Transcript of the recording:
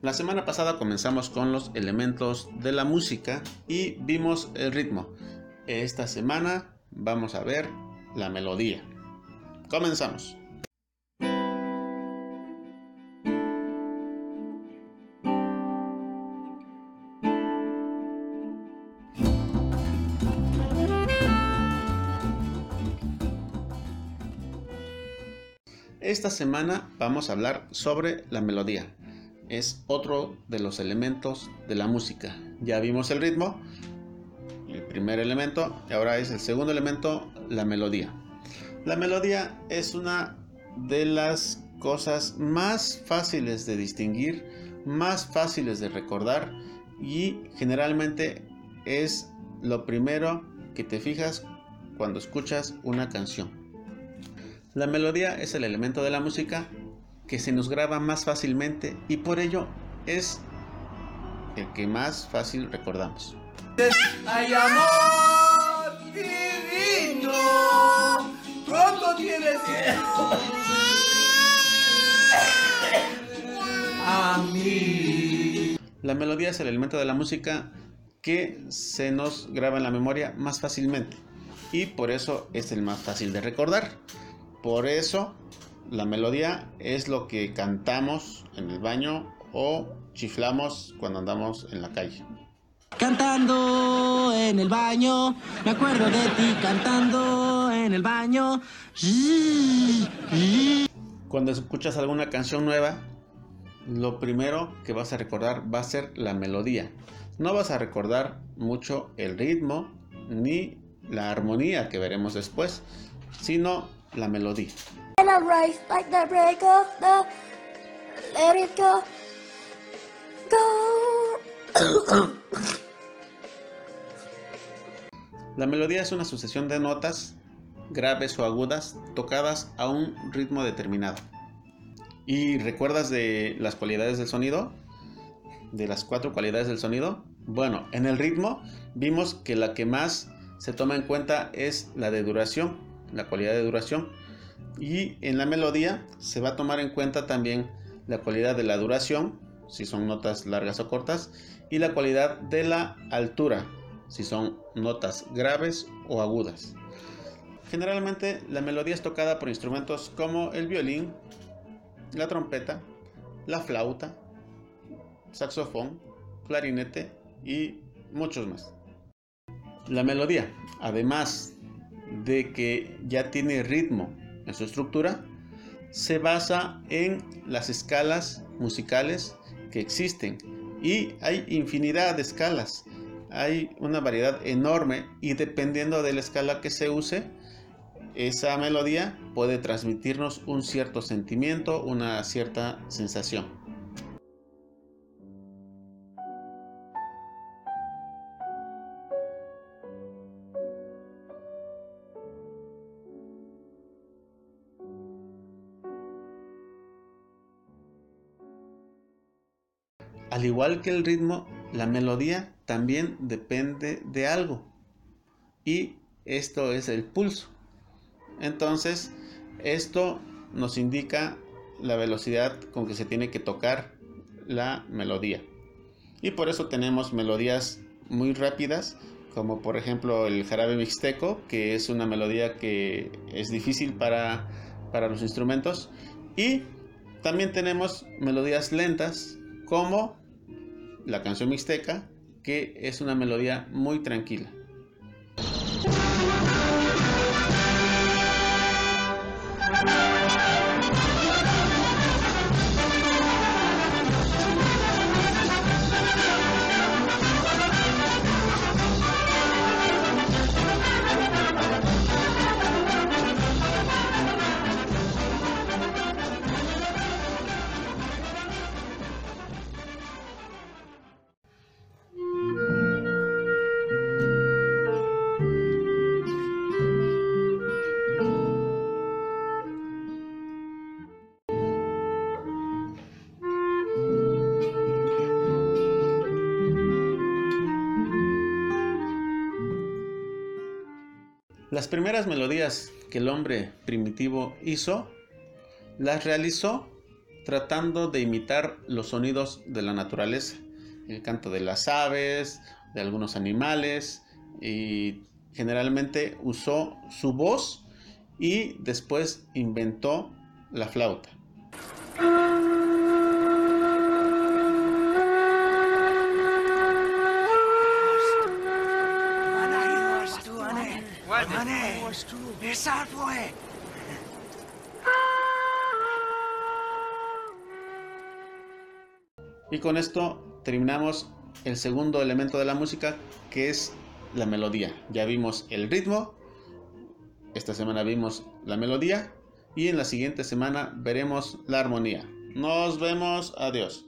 La semana pasada comenzamos con los elementos de la música y vimos el ritmo. Esta semana vamos a ver la melodía. Comenzamos. Esta semana vamos a hablar sobre la melodía. Es otro de los elementos de la música. Ya vimos el ritmo, el primer elemento, y ahora es el segundo elemento, la melodía. La melodía es una de las cosas más fáciles de distinguir, más fáciles de recordar y generalmente es lo primero que te fijas cuando escuchas una canción. La melodía es el elemento de la música que se nos graba más fácilmente y por ello es el que más fácil recordamos. Hay amor divino, pronto tienes a mí. La melodía es el elemento de la música que se nos graba en la memoria más fácilmente y por eso es el más fácil de recordar. Por eso la melodía es lo que cantamos en el baño o chiflamos cuando andamos en la calle. Cantando en el baño, me acuerdo de ti cantando en el baño. Cuando escuchas alguna canción nueva, lo primero que vas a recordar va a ser la melodía. No vas a recordar mucho el ritmo ni la armonía que veremos después, sino la melodía. La melodía es una sucesión de notas graves o agudas tocadas a un ritmo determinado. ¿Y recuerdas de las cualidades del sonido? De las cuatro cualidades del sonido. Bueno, en el ritmo vimos que la que más se toma en cuenta es la de duración, la cualidad de duración. Y en la melodía se va a tomar en cuenta también la cualidad de la duración, si son notas largas o cortas, y la cualidad de la altura, si son notas graves o agudas. Generalmente la melodía es tocada por instrumentos como el violín, la trompeta, la flauta, saxofón, clarinete y muchos más. La melodía, además de que ya tiene ritmo en su estructura, se basa en las escalas musicales que existen y hay infinidad de escalas. Hay una variedad enorme y dependiendo de la escala que se use, esa melodía puede transmitirnos un cierto sentimiento, una cierta sensación. Al igual que el ritmo, la melodía también depende de algo. Y esto es el pulso. Entonces, esto nos indica la velocidad con que se tiene que tocar la melodía. Y por eso tenemos melodías muy rápidas, como por ejemplo el jarabe mixteco, que es una melodía que es difícil para, para los instrumentos. Y también tenemos melodías lentas, como la canción mixteca, que es una melodía muy tranquila. Las primeras melodías que el hombre primitivo hizo, las realizó tratando de imitar los sonidos de la naturaleza, el canto de las aves, de algunos animales y generalmente usó su voz y después inventó la flauta. Y con esto terminamos el segundo elemento de la música que es la melodía. Ya vimos el ritmo, esta semana vimos la melodía y en la siguiente semana veremos la armonía. Nos vemos, adiós.